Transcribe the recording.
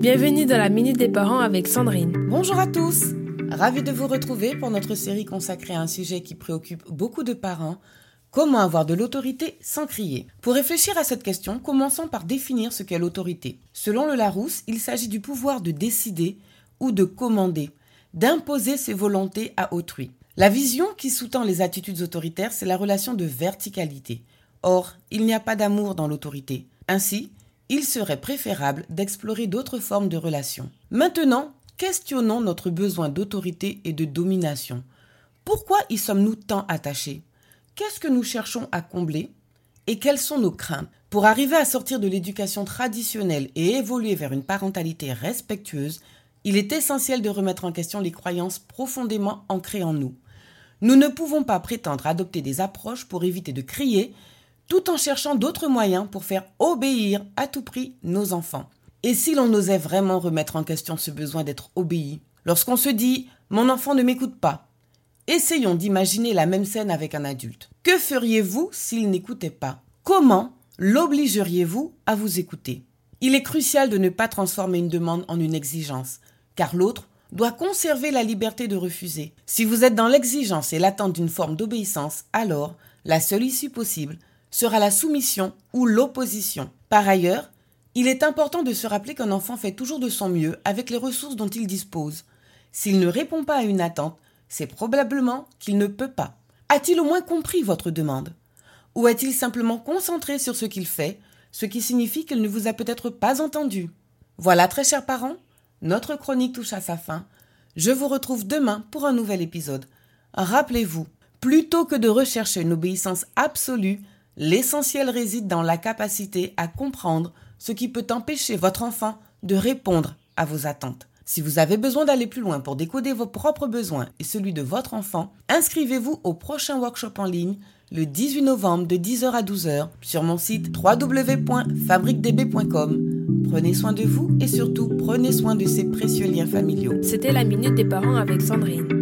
Bienvenue dans la Minute des Parents avec Sandrine. Bonjour à tous Ravi de vous retrouver pour notre série consacrée à un sujet qui préoccupe beaucoup de parents, comment avoir de l'autorité sans crier? Pour réfléchir à cette question, commençons par définir ce qu'est l'autorité. Selon le Larousse, il s'agit du pouvoir de décider ou de commander, d'imposer ses volontés à autrui. La vision qui sous-tend les attitudes autoritaires, c'est la relation de verticalité. Or, il n'y a pas d'amour dans l'autorité. Ainsi, il serait préférable d'explorer d'autres formes de relations. Maintenant, questionnons notre besoin d'autorité et de domination. Pourquoi y sommes-nous tant attachés? Qu'est-ce que nous cherchons à combler? Et quelles sont nos craintes? Pour arriver à sortir de l'éducation traditionnelle et évoluer vers une parentalité respectueuse, il est essentiel de remettre en question les croyances profondément ancrées en nous. Nous ne pouvons pas prétendre adopter des approches pour éviter de crier tout en cherchant d'autres moyens pour faire obéir à tout prix nos enfants. Et si l'on osait vraiment remettre en question ce besoin d'être obéi Lorsqu'on se dit ⁇ Mon enfant ne m'écoute pas ⁇ essayons d'imaginer la même scène avec un adulte. Que feriez-vous s'il n'écoutait pas? Comment l'obligeriez-vous à vous écouter? Il est crucial de ne pas transformer une demande en une exigence, car l'autre doit conserver la liberté de refuser. Si vous êtes dans l'exigence et l'attente d'une forme d'obéissance, alors la seule issue possible sera la soumission ou l'opposition. Par ailleurs, il est important de se rappeler qu'un enfant fait toujours de son mieux avec les ressources dont il dispose. S'il ne répond pas à une attente, c'est probablement qu'il ne peut pas. A-t-il au moins compris votre demande? Ou est-il simplement concentré sur ce qu'il fait, ce qui signifie qu'il ne vous a peut-être pas entendu? Voilà, très chers parents, notre chronique touche à sa fin. Je vous retrouve demain pour un nouvel épisode. Rappelez-vous, plutôt que de rechercher une obéissance absolue, L'essentiel réside dans la capacité à comprendre ce qui peut empêcher votre enfant de répondre à vos attentes. Si vous avez besoin d'aller plus loin pour décoder vos propres besoins et celui de votre enfant, inscrivez-vous au prochain workshop en ligne le 18 novembre de 10h à 12h sur mon site www.fabriquedb.com. Prenez soin de vous et surtout prenez soin de ces précieux liens familiaux. C'était la minute des parents avec Sandrine.